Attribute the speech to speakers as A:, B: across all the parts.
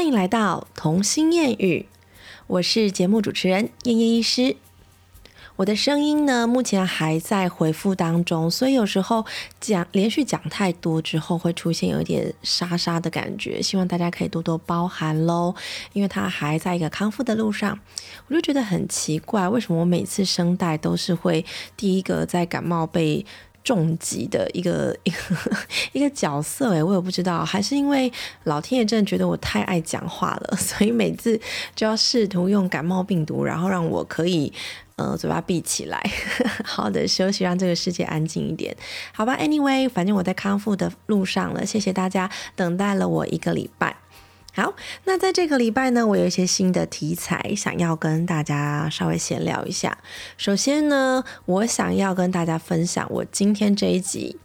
A: 欢迎来到童心谚语，我是节目主持人燕燕医师。我的声音呢，目前还在回复当中，所以有时候讲连续讲太多之后，会出现有一点沙沙的感觉，希望大家可以多多包涵喽。因为它还在一个康复的路上，我就觉得很奇怪，为什么我每次声带都是会第一个在感冒被。重疾的一个一个 一个角色诶，我也不知道，还是因为老天爷真的觉得我太爱讲话了，所以每次就要试图用感冒病毒，然后让我可以呃嘴巴闭起来，好的休息，让这个世界安静一点，好吧？Anyway，反正我在康复的路上了，谢谢大家等待了我一个礼拜。好，那在这个礼拜呢，我有一些新的题材想要跟大家稍微闲聊一下。首先呢，我想要跟大家分享，我今天这一集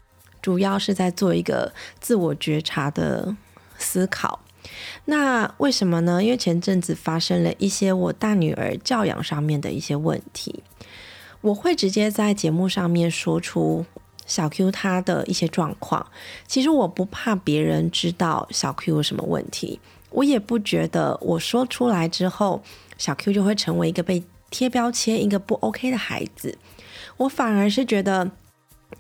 A: 主要是在做一个自我觉察的思考。那为什么呢？因为前阵子发生了一些我大女儿教养上面的一些问题，我会直接在节目上面说出小 Q 她的一些状况。其实我不怕别人知道小 Q 有什么问题。我也不觉得我说出来之后，小 Q 就会成为一个被贴标签、一个不 OK 的孩子。我反而是觉得，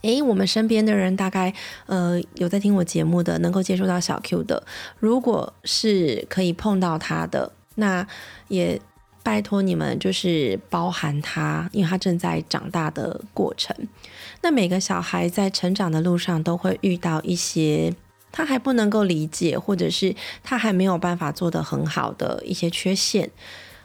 A: 诶，我们身边的人大概呃有在听我节目的，能够接触到小 Q 的，如果是可以碰到他的，那也拜托你们就是包含他，因为他正在长大的过程。那每个小孩在成长的路上都会遇到一些。他还不能够理解，或者是他还没有办法做得很好的一些缺陷，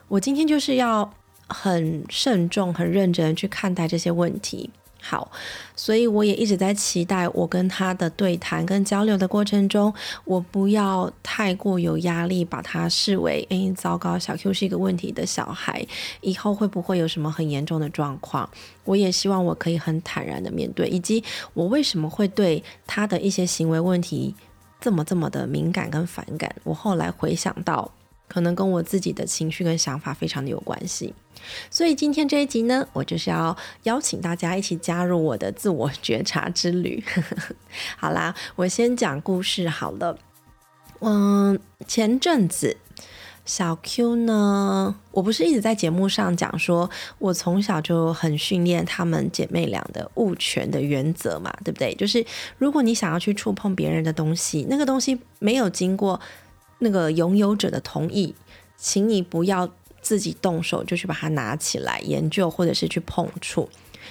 A: 我今天就是要很慎重、很认真去看待这些问题。好，所以我也一直在期待我跟他的对谈跟交流的过程中，我不要太过有压力，把他视为诶，糟糕，小 Q 是一个问题的小孩，以后会不会有什么很严重的状况？我也希望我可以很坦然的面对，以及我为什么会对他的一些行为问题这么这么的敏感跟反感？我后来回想到。可能跟我自己的情绪跟想法非常的有关系，所以今天这一集呢，我就是要邀请大家一起加入我的自我觉察之旅。好啦，我先讲故事好了。嗯，前阵子小 Q 呢，我不是一直在节目上讲说，我从小就很训练他们姐妹俩的物权的原则嘛，对不对？就是如果你想要去触碰别人的东西，那个东西没有经过。那个拥有者的同意，请你不要自己动手就去把它拿起来研究，或者是去碰触。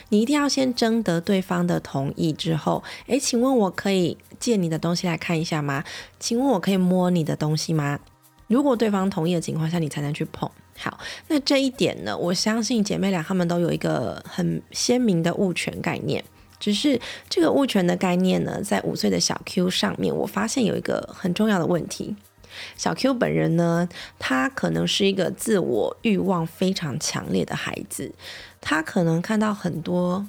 A: 你一定要先征得对方的同意之后，诶，请问我可以借你的东西来看一下吗？请问我可以摸你的东西吗？如果对方同意的情况下，你才能去碰。好，那这一点呢，我相信姐妹俩她们都有一个很鲜明的物权概念。只是这个物权的概念呢，在五岁的小 Q 上面，我发现有一个很重要的问题。小 Q 本人呢，他可能是一个自我欲望非常强烈的孩子，他可能看到很多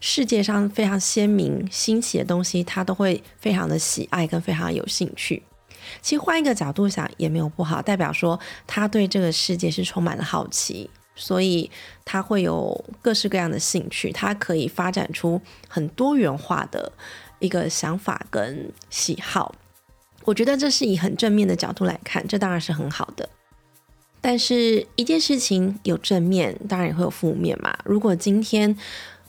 A: 世界上非常鲜明新奇的东西，他都会非常的喜爱跟非常有兴趣。其实换一个角度想也没有不好，代表说他对这个世界是充满了好奇，所以他会有各式各样的兴趣，他可以发展出很多元化的一个想法跟喜好。我觉得这是以很正面的角度来看，这当然是很好的。但是一件事情有正面，当然也会有负面嘛。如果今天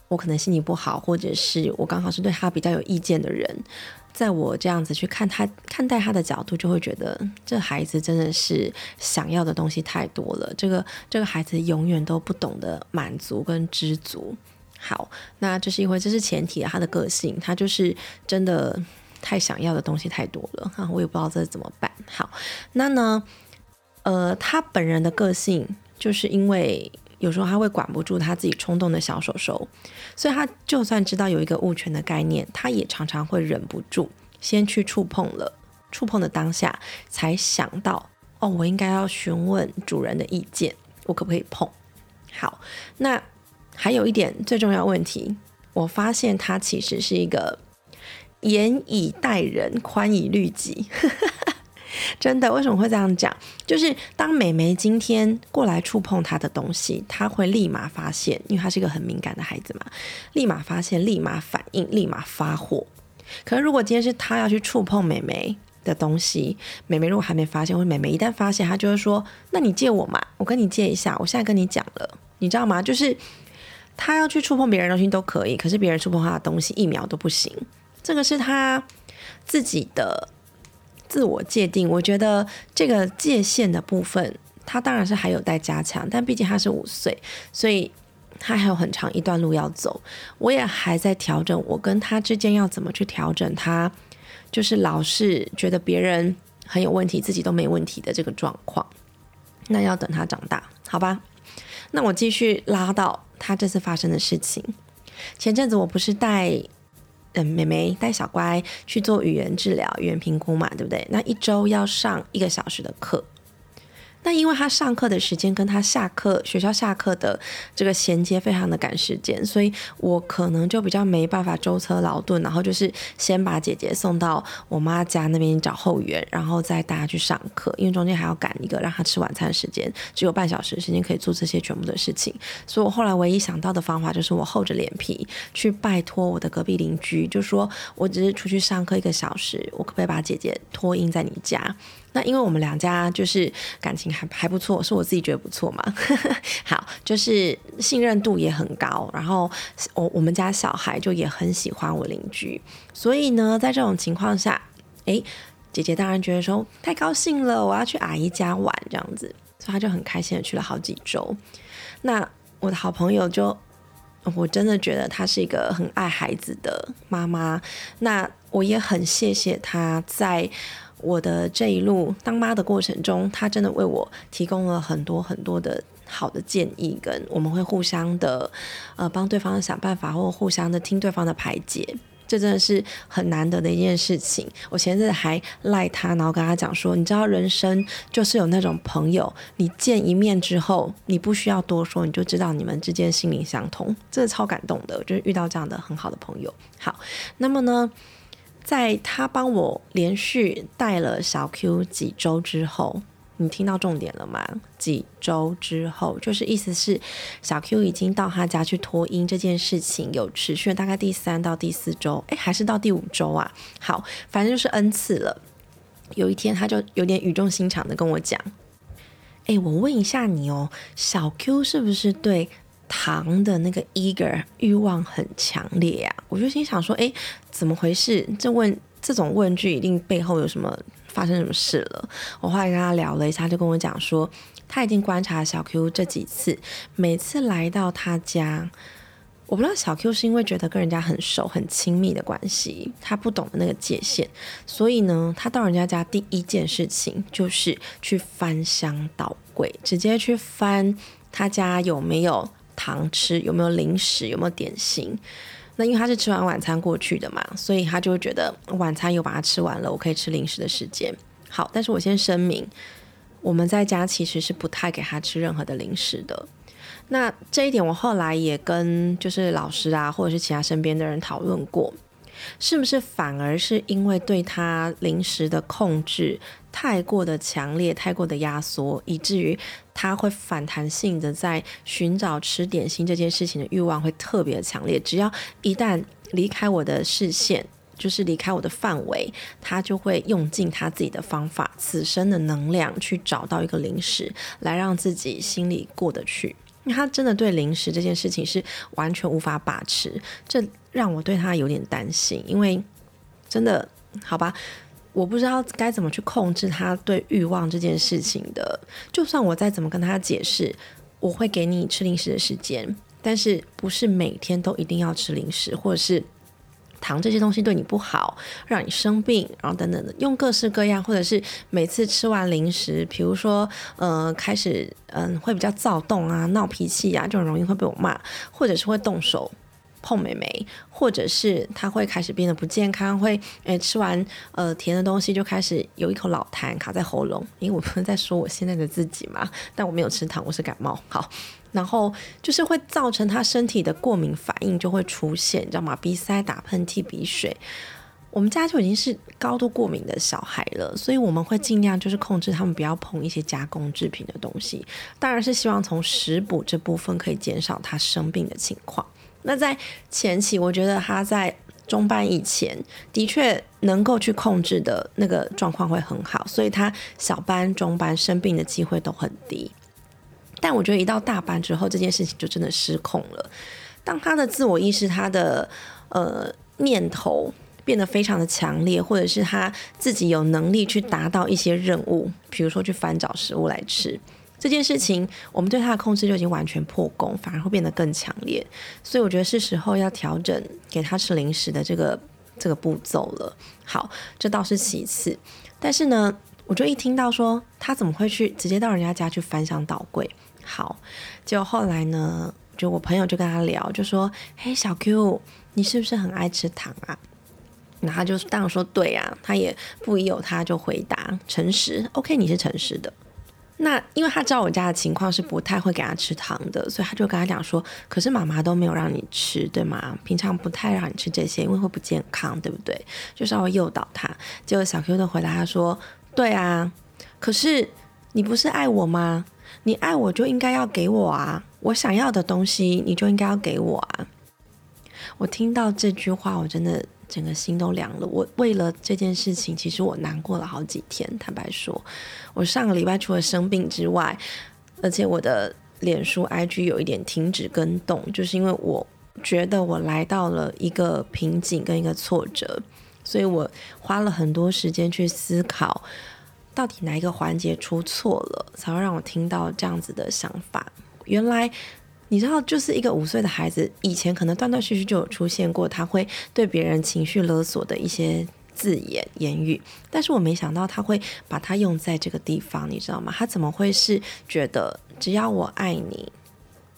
A: 我可能心情不好，或者是我刚好是对他比较有意见的人，在我这样子去看他看待他的角度，就会觉得这孩子真的是想要的东西太多了。这个这个孩子永远都不懂得满足跟知足。好，那这是因为这是前提，他的个性，他就是真的。太想要的东西太多了哈，我也不知道这怎么办。好，那呢，呃，他本人的个性就是因为有时候他会管不住他自己冲动的小手手，所以他就算知道有一个物权的概念，他也常常会忍不住先去触碰了，触碰的当下才想到哦，我应该要询问主人的意见，我可不可以碰？好，那还有一点最重要问题，我发现他其实是一个。严以待人，宽以律己。真的，为什么会这样讲？就是当美眉今天过来触碰她的东西，她会立马发现，因为她是一个很敏感的孩子嘛，立马发现，立马反应，立马发火。可是如果今天是她要去触碰美眉，的东西，美眉如果还没发现，或者美眉一旦发现，她就会说：“那你借我嘛，我跟你借一下。”我现在跟你讲了，你知道吗？就是她要去触碰别人东西都可以，可是别人触碰她的东西一秒都不行。这个是他自己的自我界定。我觉得这个界限的部分，他当然是还有待加强。但毕竟他是五岁，所以他还有很长一段路要走。我也还在调整，我跟他之间要怎么去调整他。就是老是觉得别人很有问题，自己都没问题的这个状况，那要等他长大，好吧？那我继续拉到他这次发生的事情。前阵子我不是带嗯妹妹带小乖去做语言治疗、语言评估嘛，对不对？那一周要上一个小时的课。那因为他上课的时间跟他下课学校下课的这个衔接非常的赶时间，所以我可能就比较没办法舟车劳顿，然后就是先把姐姐送到我妈家那边找后援，然后再带她去上课，因为中间还要赶一个让她吃晚餐时间，只有半小时时间可以做这些全部的事情，所以我后来唯一想到的方法就是我厚着脸皮去拜托我的隔壁邻居，就说我只是出去上课一个小时，我可不可以把姐姐托婴在你家？那因为我们两家就是感情还还不错，是我自己觉得不错嘛。好，就是信任度也很高，然后我我们家小孩就也很喜欢我邻居，所以呢，在这种情况下，哎，姐姐当然觉得说太高兴了，我要去阿姨家玩这样子，所以她就很开心的去了好几周。那我的好朋友就，我真的觉得她是一个很爱孩子的妈妈，那我也很谢谢她在。我的这一路当妈的过程中，他真的为我提供了很多很多的好的建议，跟我们会互相的呃帮对方想办法，或互相的听对方的排解，这真的是很难得的一件事情。我前阵子还赖他，然后跟他讲说，你知道人生就是有那种朋友，你见一面之后，你不需要多说，你就知道你们之间心灵相通，真的超感动的，就是遇到这样的很好的朋友。好，那么呢？在他帮我连续带了小 Q 几周之后，你听到重点了吗？几周之后，就是意思是小 Q 已经到他家去脱音这件事情有持续大概第三到第四周，哎，还是到第五周啊？好，反正就是 N 次了。有一天他就有点语重心长的跟我讲：“哎，我问一下你哦，小 Q 是不是对？”糖的那个 eager 欲望很强烈呀，我就心想说，哎，怎么回事？这问这种问句一定背后有什么发生什么事了。我后来跟他聊了一下，就跟我讲说，他已经观察小 Q 这几次，每次来到他家，我不知道小 Q 是因为觉得跟人家很熟很亲密的关系，他不懂得那个界限，所以呢，他到人家家第一件事情就是去翻箱倒柜，直接去翻他家有没有。糖吃有没有零食有没有点心？那因为他是吃完晚餐过去的嘛，所以他就会觉得晚餐又把它吃完了，我可以吃零食的时间。好，但是我先声明，我们在家其实是不太给他吃任何的零食的。那这一点我后来也跟就是老师啊，或者是其他身边的人讨论过。是不是反而是因为对他零食的控制太过的强烈、太过的压缩，以至于他会反弹性的在寻找吃点心这件事情的欲望会特别强烈。只要一旦离开我的视线，就是离开我的范围，他就会用尽他自己的方法、此生的能量去找到一个零食，来让自己心里过得去。他真的对零食这件事情是完全无法把持，这让我对他有点担心。因为真的，好吧，我不知道该怎么去控制他对欲望这件事情的。就算我再怎么跟他解释，我会给你吃零食的时间，但是不是每天都一定要吃零食，或者是。糖这些东西对你不好，让你生病，然后等等的，用各式各样，或者是每次吃完零食，比如说，呃，开始，嗯，会比较躁动啊，闹脾气啊，就很容易会被我骂，或者是会动手碰美眉，或者是他会开始变得不健康，会，诶，吃完呃甜的东西就开始有一口老痰卡在喉咙，因为我不能在说我现在的自己嘛，但我没有吃糖，我是感冒，好。然后就是会造成他身体的过敏反应就会出现，你知道吗？鼻塞、打喷嚏、鼻水。我们家就已经是高度过敏的小孩了，所以我们会尽量就是控制他们不要碰一些加工制品的东西。当然是希望从食补这部分可以减少他生病的情况。那在前期，我觉得他在中班以前的确能够去控制的那个状况会很好，所以他小班、中班生病的机会都很低。但我觉得一到大班之后，这件事情就真的失控了。当他的自我意识、他的呃念头变得非常的强烈，或者是他自己有能力去达到一些任务，比如说去翻找食物来吃。这件事情，我们对他的控制就已经完全破功，反而会变得更强烈。所以我觉得是时候要调整给他吃零食的这个这个步骤了。好，这倒是其次。但是呢，我就一听到说他怎么会去直接到人家家去翻箱倒柜？好，结果后来呢，就我朋友就跟他聊，就说：“嘿，小 Q，你是不是很爱吃糖啊？”那他就当然说：“对啊。”他也不疑有他，就回答诚实。OK，你是诚实的。那因为他知道我家的情况是不太会给他吃糖的，所以他就跟他讲说：“可是妈妈都没有让你吃，对吗？平常不太让你吃这些，因为会不健康，对不对？”就稍微诱导他。结果小 Q 的回答他说：“对啊，可是你不是爱我吗？你爱我就应该要给我啊，我想要的东西你就应该要给我啊。”我听到这句话，我真的。整个心都凉了。我为了这件事情，其实我难过了好几天。坦白说，我上个礼拜除了生病之外，而且我的脸书 IG 有一点停止跟动，就是因为我觉得我来到了一个瓶颈跟一个挫折，所以我花了很多时间去思考，到底哪一个环节出错了，才会让我听到这样子的想法。原来。你知道，就是一个五岁的孩子，以前可能断断续续就有出现过，他会对别人情绪勒索的一些字眼言语，但是我没想到他会把它用在这个地方，你知道吗？他怎么会是觉得只要我爱你，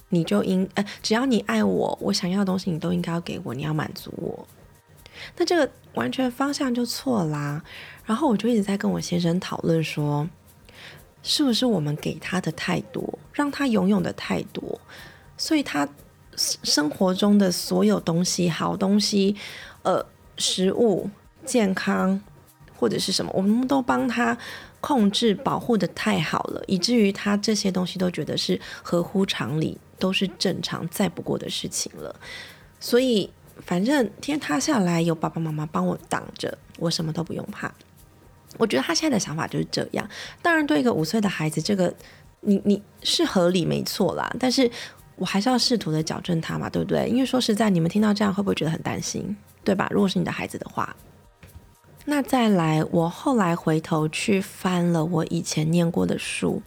A: 你就应呃，只要你爱我，我想要的东西你都应该要给我，你要满足我，那这个完全方向就错啦。然后我就一直在跟我先生讨论说，是不是我们给他的太多，让他拥有的太多。所以他生活中的所有东西，好东西，呃，食物、健康或者是什么，我们都帮他控制、保护的太好了，以至于他这些东西都觉得是合乎常理，都是正常再不过的事情了。所以，反正天塌下来有爸爸妈妈帮我挡着，我什么都不用怕。我觉得他现在的想法就是这样。当然，对一个五岁的孩子，这个你你是合理没错啦，但是。我还是要试图的矫正他嘛，对不对？因为说实在，你们听到这样会不会觉得很担心，对吧？如果是你的孩子的话，那再来，我后来回头去翻了我以前念过的书，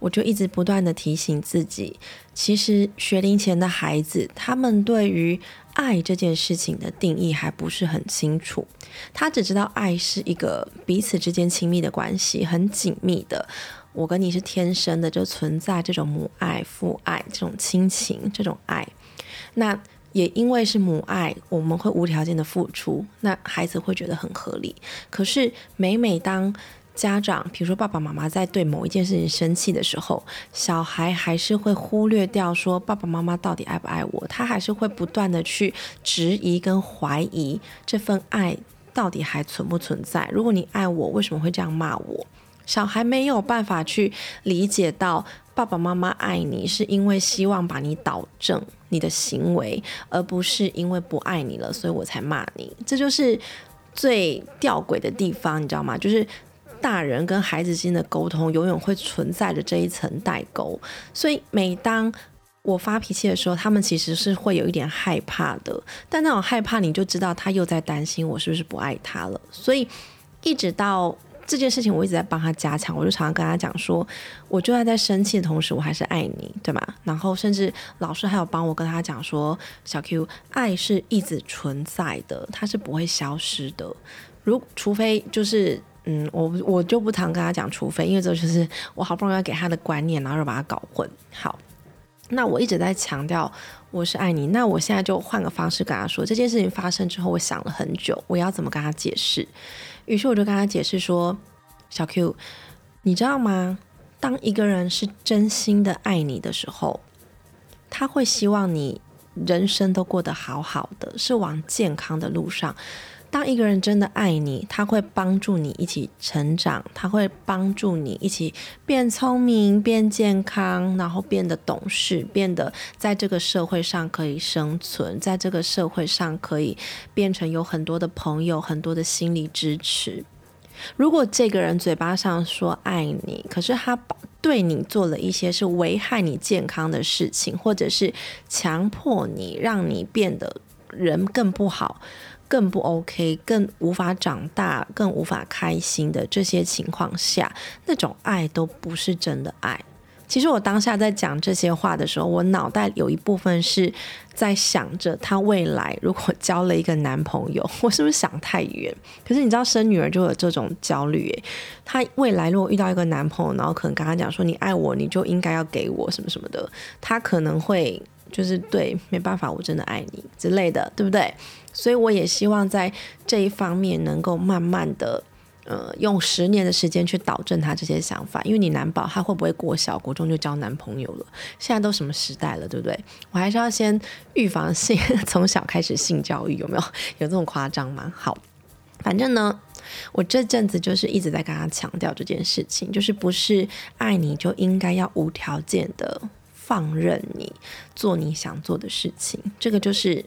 A: 我就一直不断的提醒自己，其实学龄前的孩子，他们对于爱这件事情的定义还不是很清楚，他只知道爱是一个彼此之间亲密的关系，很紧密的。我跟你是天生的，就存在这种母爱、父爱这种亲情这种爱。那也因为是母爱，我们会无条件的付出，那孩子会觉得很合理。可是每每当家长，比如说爸爸妈妈在对某一件事情生气的时候，小孩还是会忽略掉说爸爸妈妈到底爱不爱我，他还是会不断的去质疑跟怀疑这份爱到底还存不存在。如果你爱我，为什么会这样骂我？小孩没有办法去理解到爸爸妈妈爱你，是因为希望把你导正你的行为，而不是因为不爱你了，所以我才骂你。这就是最吊诡的地方，你知道吗？就是大人跟孩子之间的沟通，永远会存在着这一层代沟。所以每当我发脾气的时候，他们其实是会有一点害怕的。但那种害怕，你就知道他又在担心我是不是不爱他了。所以一直到。这件事情我一直在帮他加强，我就常常跟他讲说，我就算在生气的同时，我还是爱你，对吗？然后甚至老师还有帮我跟他讲说，小 Q，爱是一直存在的，它是不会消失的。如除非就是，嗯，我我就不常跟他讲，除非因为这就是我好不容易要给他的观念，然后又把他搞混。好，那我一直在强调我是爱你，那我现在就换个方式跟他说，这件事情发生之后，我想了很久，我要怎么跟他解释。于是我就跟他解释说：“小 Q，你知道吗？当一个人是真心的爱你的时候，他会希望你人生都过得好好的，是往健康的路上。当一个人真的爱你，他会帮助你一起成长，他会帮助你一起变聪明、变健康，然后变得懂事，变得在这个社会上可以生存，在这个社会上可以变成有很多的朋友、很多的心理支持。如果这个人嘴巴上说爱你，可是他对你做了一些是危害你健康的事情，或者是强迫你，让你变得人更不好。更不 OK，更无法长大，更无法开心的这些情况下，那种爱都不是真的爱。其实我当下在讲这些话的时候，我脑袋有一部分是在想着，她未来如果交了一个男朋友，我是不是想太远？可是你知道，生女儿就有这种焦虑诶。她未来如果遇到一个男朋友，然后可能跟他讲说：“你爱我，你就应该要给我什么什么的。”她可能会就是对，没办法，我真的爱你之类的，对不对？所以我也希望在这一方面能够慢慢的，呃，用十年的时间去导正他这些想法，因为你难保他会不会过小国中就交男朋友了。现在都什么时代了，对不对？我还是要先预防性，从小开始性教育，有没有？有这种夸张吗？好，反正呢，我这阵子就是一直在跟他强调这件事情，就是不是爱你就应该要无条件的放任你做你想做的事情，这个就是。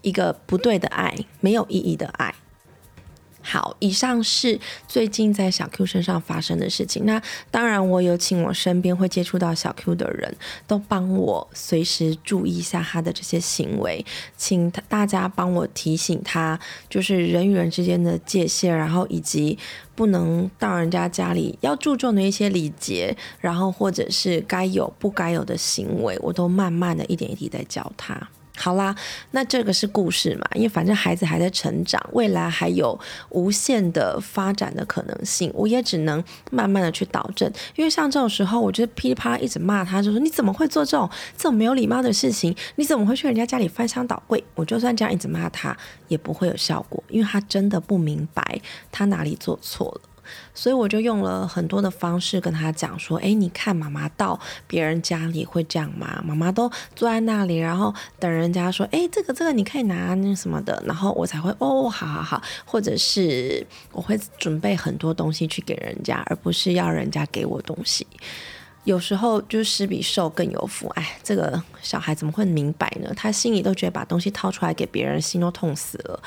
A: 一个不对的爱，没有意义的爱。好，以上是最近在小 Q 身上发生的事情。那当然，我有请我身边会接触到小 Q 的人都帮我随时注意一下他的这些行为，请大家帮我提醒他，就是人与人之间的界限，然后以及不能到人家家里要注重的一些礼节，然后或者是该有不该有的行为，我都慢慢的一点一滴在教他。好啦，那这个是故事嘛？因为反正孩子还在成长，未来还有无限的发展的可能性，我也只能慢慢的去导正。因为像这种时候，我觉得噼里啪啦一直骂他，就说你怎么会做这种这种没有礼貌的事情？你怎么会去人家家里翻箱倒柜？我就算这样一直骂他，也不会有效果，因为他真的不明白他哪里做错了。所以我就用了很多的方式跟他讲说，哎，你看妈妈到别人家里会这样吗？妈妈都坐在那里，然后等人家说，哎，这个这个你可以拿那什么的，然后我才会哦，好好好，或者是我会准备很多东西去给人家，而不是要人家给我东西。有时候就是施比受更有福，哎，这个小孩怎么会明白呢？他心里都觉得把东西掏出来给别人，心都痛死了。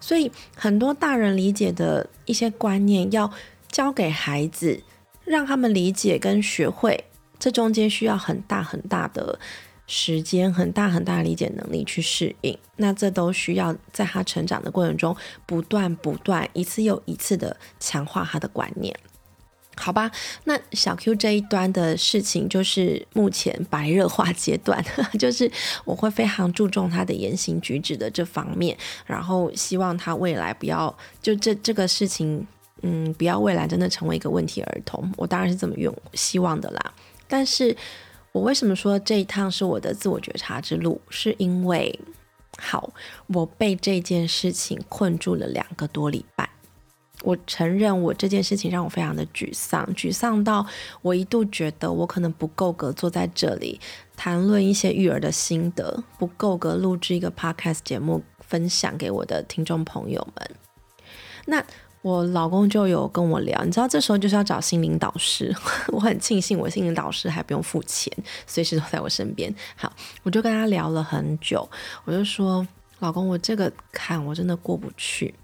A: 所以很多大人理解的一些观念，要教给孩子，让他们理解跟学会，这中间需要很大很大的时间，很大很大的理解能力去适应。那这都需要在他成长的过程中，不断不断，一次又一次的强化他的观念。好吧，那小 Q 这一端的事情就是目前白热化阶段，就是我会非常注重他的言行举止的这方面，然后希望他未来不要就这这个事情，嗯，不要未来真的成为一个问题儿童。我当然是这么用希望的啦。但是我为什么说这一趟是我的自我觉察之路？是因为好，我被这件事情困住了两个多礼拜。我承认，我这件事情让我非常的沮丧，沮丧到我一度觉得我可能不够格坐在这里谈论一些育儿的心得，不够格录制一个 podcast 节目分享给我的听众朋友们。那我老公就有跟我聊，你知道，这时候就是要找心灵导师。我很庆幸，我心灵导师还不用付钱，随时都在我身边。好，我就跟他聊了很久，我就说，老公，我这个坎我真的过不去。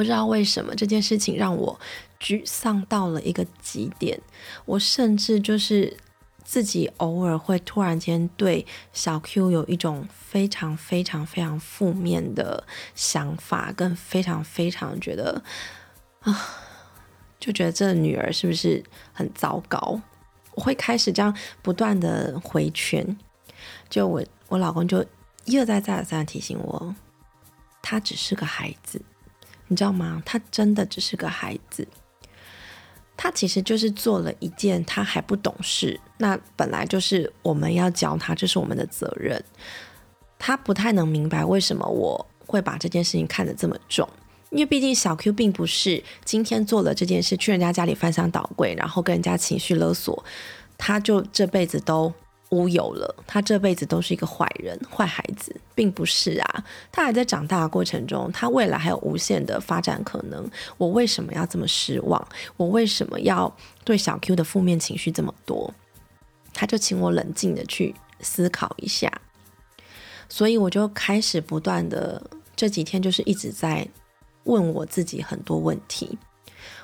A: 不知道为什么这件事情让我沮丧到了一个极点，我甚至就是自己偶尔会突然间对小 Q 有一种非常非常非常负面的想法，跟非常非常觉得啊，就觉得这女儿是不是很糟糕？我会开始这样不断的回圈，就我我老公就一而再再而三提醒我，他只是个孩子。你知道吗？他真的只是个孩子，他其实就是做了一件他还不懂事。那本来就是我们要教他，这是我们的责任。他不太能明白为什么我会把这件事情看得这么重，因为毕竟小 Q 并不是今天做了这件事，去人家家里翻箱倒柜，然后跟人家情绪勒索，他就这辈子都乌有了，他这辈子都是一个坏人、坏孩子，并不是啊。他还在长大的过程中，他未来还有无限的发展可能。我为什么要这么失望？我为什么要对小 Q 的负面情绪这么多？他就请我冷静的去思考一下，所以我就开始不断的这几天就是一直在问我自己很多问题。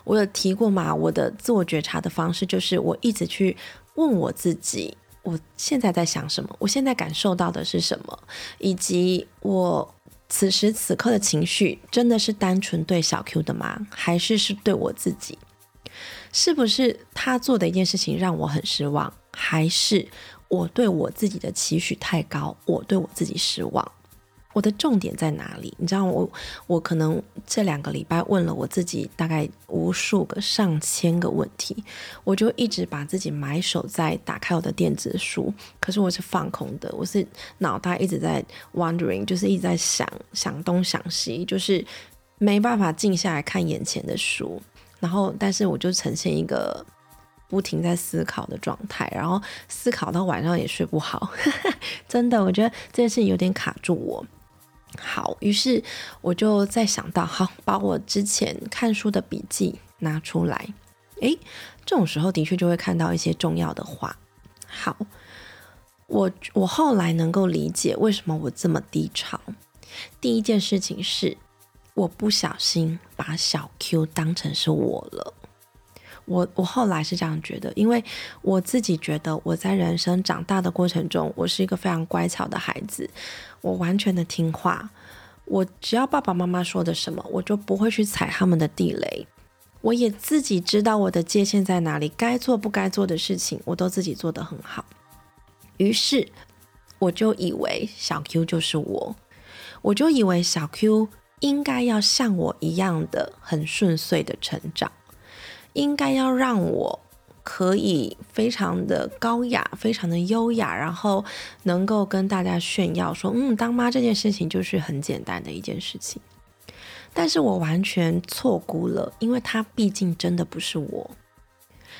A: 我有提过嘛？我的自我觉察的方式就是我一直去问我自己。我现在在想什么？我现在感受到的是什么？以及我此时此刻的情绪，真的是单纯对小 Q 的吗？还是是对我自己？是不是他做的一件事情让我很失望？还是我对我自己的期许太高？我对我自己失望？我的重点在哪里？你知道，我我可能这两个礼拜问了我自己大概无数个、上千个问题，我就一直把自己埋首在打开我的电子书，可是我是放空的，我是脑袋一直在 wondering，就是一直在想想东想西，就是没办法静下来看眼前的书，然后但是我就呈现一个不停在思考的状态，然后思考到晚上也睡不好，真的，我觉得这件事情有点卡住我。好，于是我就在想到，好，把我之前看书的笔记拿出来。诶，这种时候的确就会看到一些重要的话。好，我我后来能够理解为什么我这么低潮。第一件事情是，我不小心把小 Q 当成是我了。我我后来是这样觉得，因为我自己觉得我在人生长大的过程中，我是一个非常乖巧的孩子，我完全的听话，我只要爸爸妈妈说的什么，我就不会去踩他们的地雷。我也自己知道我的界限在哪里，该做不该做的事情，我都自己做得很好。于是我就以为小 Q 就是我，我就以为小 Q 应该要像我一样的很顺遂的成长。应该要让我可以非常的高雅，非常的优雅，然后能够跟大家炫耀说，嗯，当妈这件事情就是很简单的一件事情。但是我完全错估了，因为他毕竟真的不是我，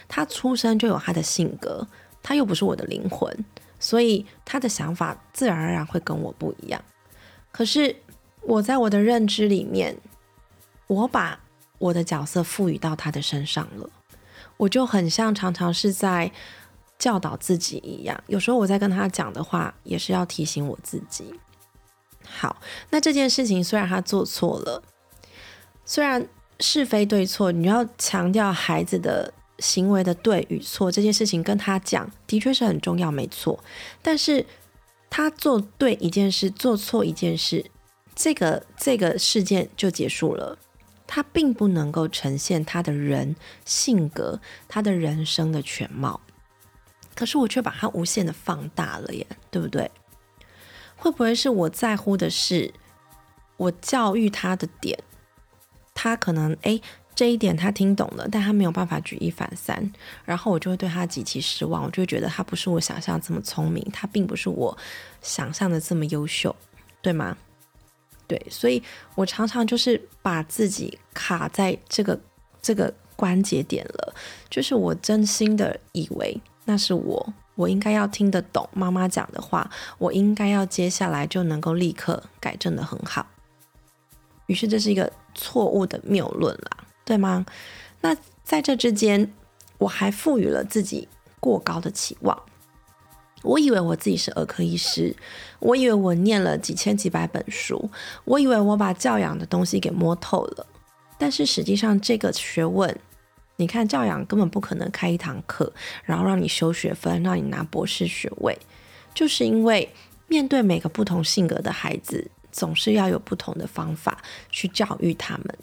A: 他出生就有他的性格，他又不是我的灵魂，所以他的想法自然而然会跟我不一样。可是我在我的认知里面，我把。我的角色赋予到他的身上了，我就很像常常是在教导自己一样。有时候我在跟他讲的话，也是要提醒我自己。好，那这件事情虽然他做错了，虽然是非对错，你要强调孩子的行为的对与错，这件事情跟他讲的确是很重要，没错。但是他做对一件事，做错一件事，这个这个事件就结束了。他并不能够呈现他的人性格、他的人生的全貌，可是我却把它无限的放大了耶，对不对？会不会是我在乎的是我教育他的点？他可能诶这一点他听懂了，但他没有办法举一反三，然后我就会对他极其失望，我就会觉得他不是我想象这么聪明，他并不是我想象的这么优秀，对吗？对，所以我常常就是把自己卡在这个这个关节点了，就是我真心的以为那是我，我应该要听得懂妈妈讲的话，我应该要接下来就能够立刻改正的很好。于是这是一个错误的谬论啦，对吗？那在这之间，我还赋予了自己过高的期望。我以为我自己是儿科医师，我以为我念了几千几百本书，我以为我把教养的东西给摸透了。但是实际上，这个学问，你看教养根本不可能开一堂课，然后让你修学分，让你拿博士学位。就是因为面对每个不同性格的孩子，总是要有不同的方法去教育他们。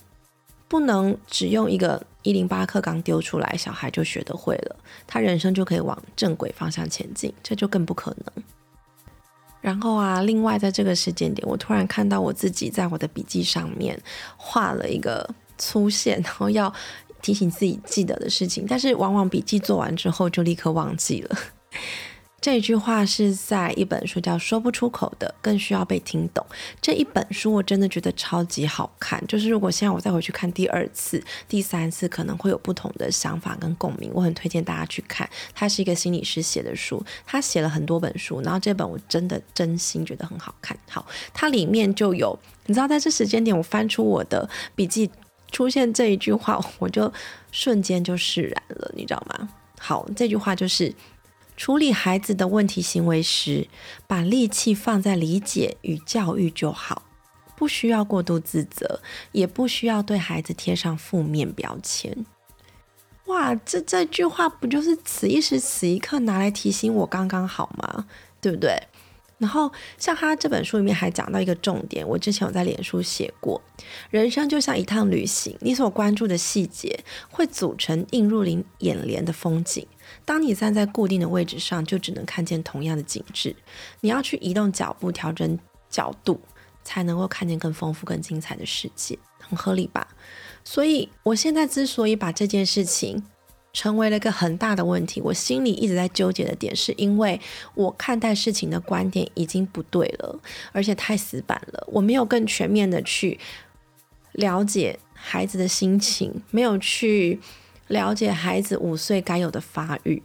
A: 不能只用一个一零八课纲丢出来，小孩就学得会了，他人生就可以往正轨方向前进，这就更不可能。然后啊，另外在这个时间点，我突然看到我自己在我的笔记上面画了一个粗线，然后要提醒自己记得的事情，但是往往笔记做完之后就立刻忘记了。这句话是在一本书叫《说不出口的更需要被听懂》这一本书，我真的觉得超级好看。就是如果现在我再回去看第二次、第三次，可能会有不同的想法跟共鸣。我很推荐大家去看，它是一个心理师写的书，他写了很多本书，然后这本我真的真心觉得很好看。好，它里面就有，你知道，在这时间点，我翻出我的笔记，出现这一句话，我就瞬间就释然了，你知道吗？好，这句话就是。处理孩子的问题行为时，把力气放在理解与教育就好，不需要过度自责，也不需要对孩子贴上负面标签。哇，这这句话不就是此一时此一刻拿来提醒我刚刚好吗？对不对？然后，像他这本书里面还讲到一个重点，我之前有在脸书写过，人生就像一趟旅行，你所关注的细节会组成映入眼眼帘的风景。当你站在固定的位置上，就只能看见同样的景致。你要去移动脚步，调整角度，才能够看见更丰富、更精彩的世界，很合理吧？所以，我现在之所以把这件事情成为了一个很大的问题，我心里一直在纠结的点，是因为我看待事情的观点已经不对了，而且太死板了。我没有更全面的去了解孩子的心情，没有去。了解孩子五岁该有的发育，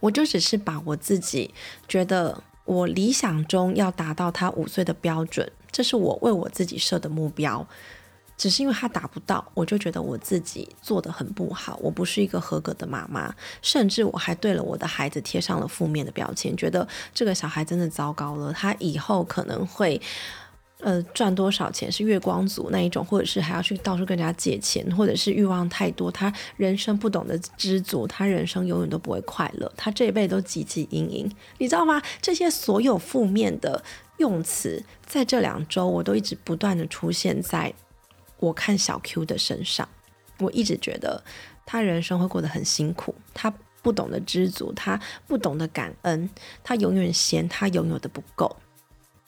A: 我就只是把我自己觉得我理想中要达到他五岁的标准，这是我为我自己设的目标。只是因为他达不到，我就觉得我自己做的很不好，我不是一个合格的妈妈，甚至我还对了我的孩子贴上了负面的标签，觉得这个小孩真的糟糕了，他以后可能会。呃，赚多少钱是月光族那一种，或者是还要去到处跟人家借钱，或者是欲望太多，他人生不懂得知足，他人生永远都不会快乐，他这一辈都汲汲营营，你知道吗？这些所有负面的用词，在这两周我都一直不断的出现在我看小 Q 的身上，我一直觉得他人生会过得很辛苦，他不懂得知足，他不懂得感恩，他永远嫌他拥有的不够，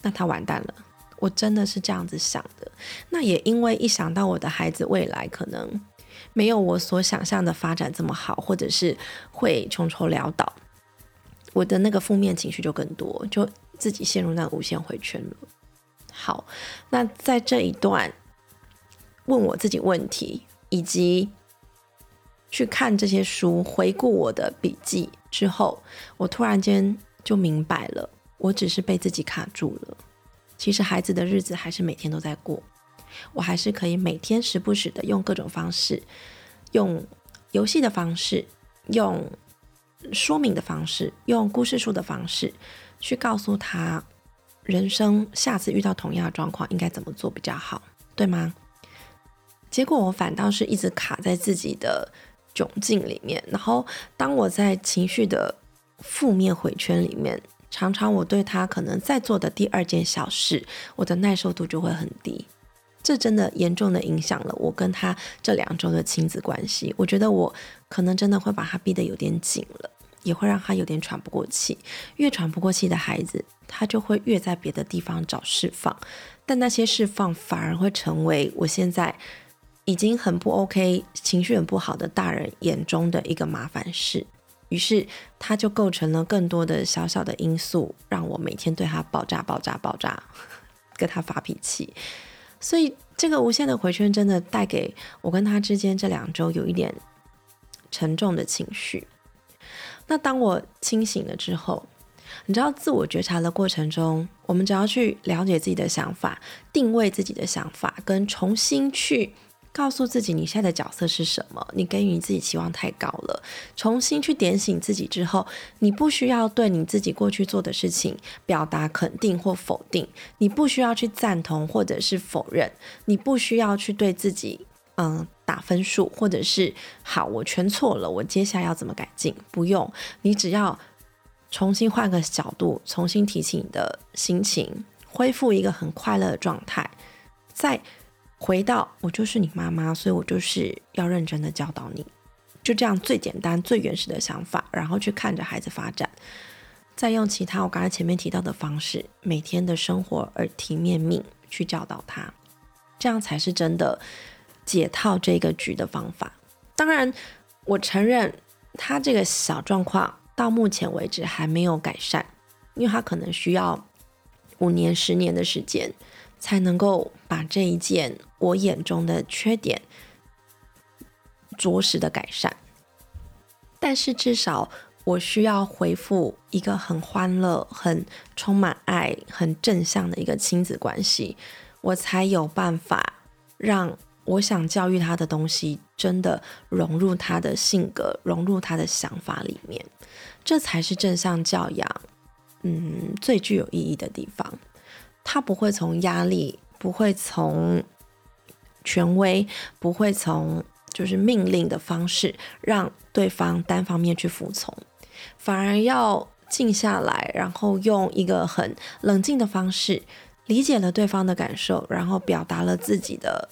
A: 那他完蛋了。我真的是这样子想的，那也因为一想到我的孩子未来可能没有我所想象的发展这么好，或者是会穷愁潦倒，我的那个负面情绪就更多，就自己陷入那个无限回圈了。好，那在这一段问我自己问题，以及去看这些书、回顾我的笔记之后，我突然间就明白了，我只是被自己卡住了。其实孩子的日子还是每天都在过，我还是可以每天时不时的用各种方式，用游戏的方式，用说明的方式，用故事书的方式，去告诉他人生下次遇到同样的状况应该怎么做比较好，对吗？结果我反倒是一直卡在自己的窘境里面，然后当我在情绪的负面回圈里面。常常我对他可能在做的第二件小事，我的耐受度就会很低，这真的严重的影响了我跟他这两周的亲子关系。我觉得我可能真的会把他逼得有点紧了，也会让他有点喘不过气。越喘不过气的孩子，他就会越在别的地方找释放，但那些释放反而会成为我现在已经很不 OK、情绪很不好的大人眼中的一个麻烦事。于是，它就构成了更多的小小的因素，让我每天对他爆炸、爆炸、爆炸，跟他发脾气。所以，这个无限的回圈真的带给我跟他之间这两周有一点沉重的情绪。那当我清醒了之后，你知道，自我觉察的过程中，我们只要去了解自己的想法，定位自己的想法，跟重新去。告诉自己你现在的角色是什么？你给予你自己期望太高了。重新去点醒自己之后，你不需要对你自己过去做的事情表达肯定或否定，你不需要去赞同或者是否认，你不需要去对自己嗯打分数，或者是好我全错了，我接下来要怎么改进？不用，你只要重新换个角度，重新提起你的心情，恢复一个很快乐的状态，在。回到我就是你妈妈，所以我就是要认真的教导你，就这样最简单、最原始的想法，然后去看着孩子发展，再用其他我刚才前面提到的方式，每天的生活耳提面命去教导他，这样才是真的解套这个局的方法。当然，我承认他这个小状况到目前为止还没有改善，因为他可能需要五年、十年的时间，才能够把这一件我眼中的缺点着实的改善。但是至少我需要恢复一个很欢乐、很充满爱、很正向的一个亲子关系，我才有办法让我想教育他的东西真的融入他的性格、融入他的想法里面。这才是正向教养，嗯，最具有意义的地方。他不会从压力，不会从权威，不会从。就是命令的方式，让对方单方面去服从，反而要静下来，然后用一个很冷静的方式，理解了对方的感受，然后表达了自己的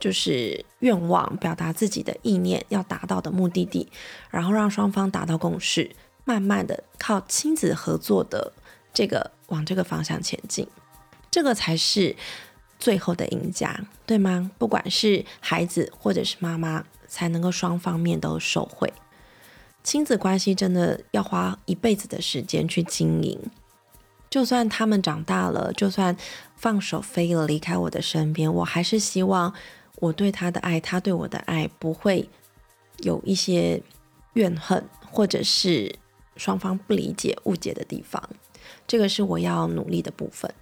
A: 就是愿望，表达自己的意念要达到的目的地，然后让双方达到共识，慢慢的靠亲子合作的这个往这个方向前进，这个才是。最后的赢家，对吗？不管是孩子或者是妈妈，才能够双方面都受惠。亲子关系真的要花一辈子的时间去经营。就算他们长大了，就算放手飞了，离开我的身边，我还是希望我对他的爱，他对我的爱，不会有一些怨恨，或者是双方不理解、误解的地方。这个是我要努力的部分。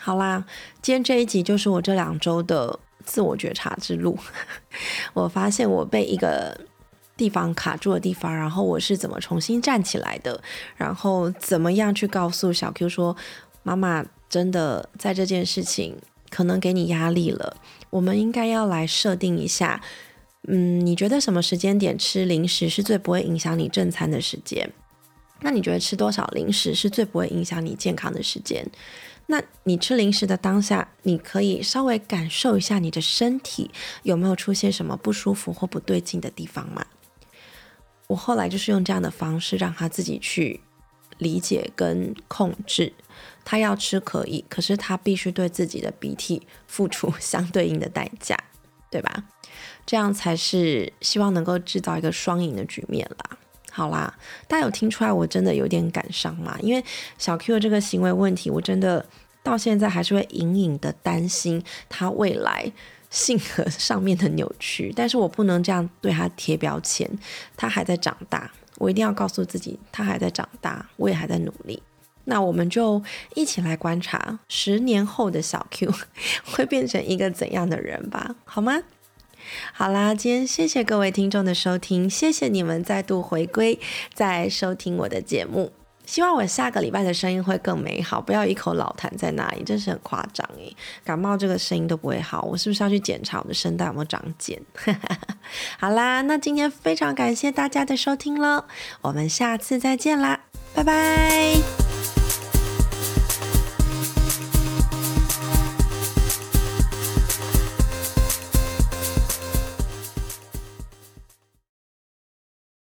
A: 好啦，今天这一集就是我这两周的自我觉察之路。我发现我被一个地方卡住的地方，然后我是怎么重新站起来的，然后怎么样去告诉小 Q 说：“妈妈真的在这件事情可能给你压力了，我们应该要来设定一下，嗯，你觉得什么时间点吃零食是最不会影响你正餐的时间？那你觉得吃多少零食是最不会影响你健康的时间？”那你吃零食的当下，你可以稍微感受一下你的身体有没有出现什么不舒服或不对劲的地方吗？我后来就是用这样的方式让他自己去理解跟控制。他要吃可以，可是他必须对自己的鼻涕付出相对应的代价，对吧？这样才是希望能够制造一个双赢的局面啦。好啦，大家有听出来我真的有点感伤吗？因为小 Q 的这个行为问题，我真的到现在还是会隐隐的担心他未来性格上面的扭曲。但是我不能这样对他贴标签，他还在长大，我一定要告诉自己，他还在长大，我也还在努力。那我们就一起来观察十年后的小 Q 会变成一个怎样的人吧，好吗？好啦，今天谢谢各位听众的收听，谢谢你们再度回归，在收听我的节目。希望我下个礼拜的声音会更美好，不要一口老痰在那里，真是很夸张诶。感冒这个声音都不会好，我是不是要去检查我的声带有没有长茧？好啦，那今天非常感谢大家的收听喽，我们下次再见啦，拜拜。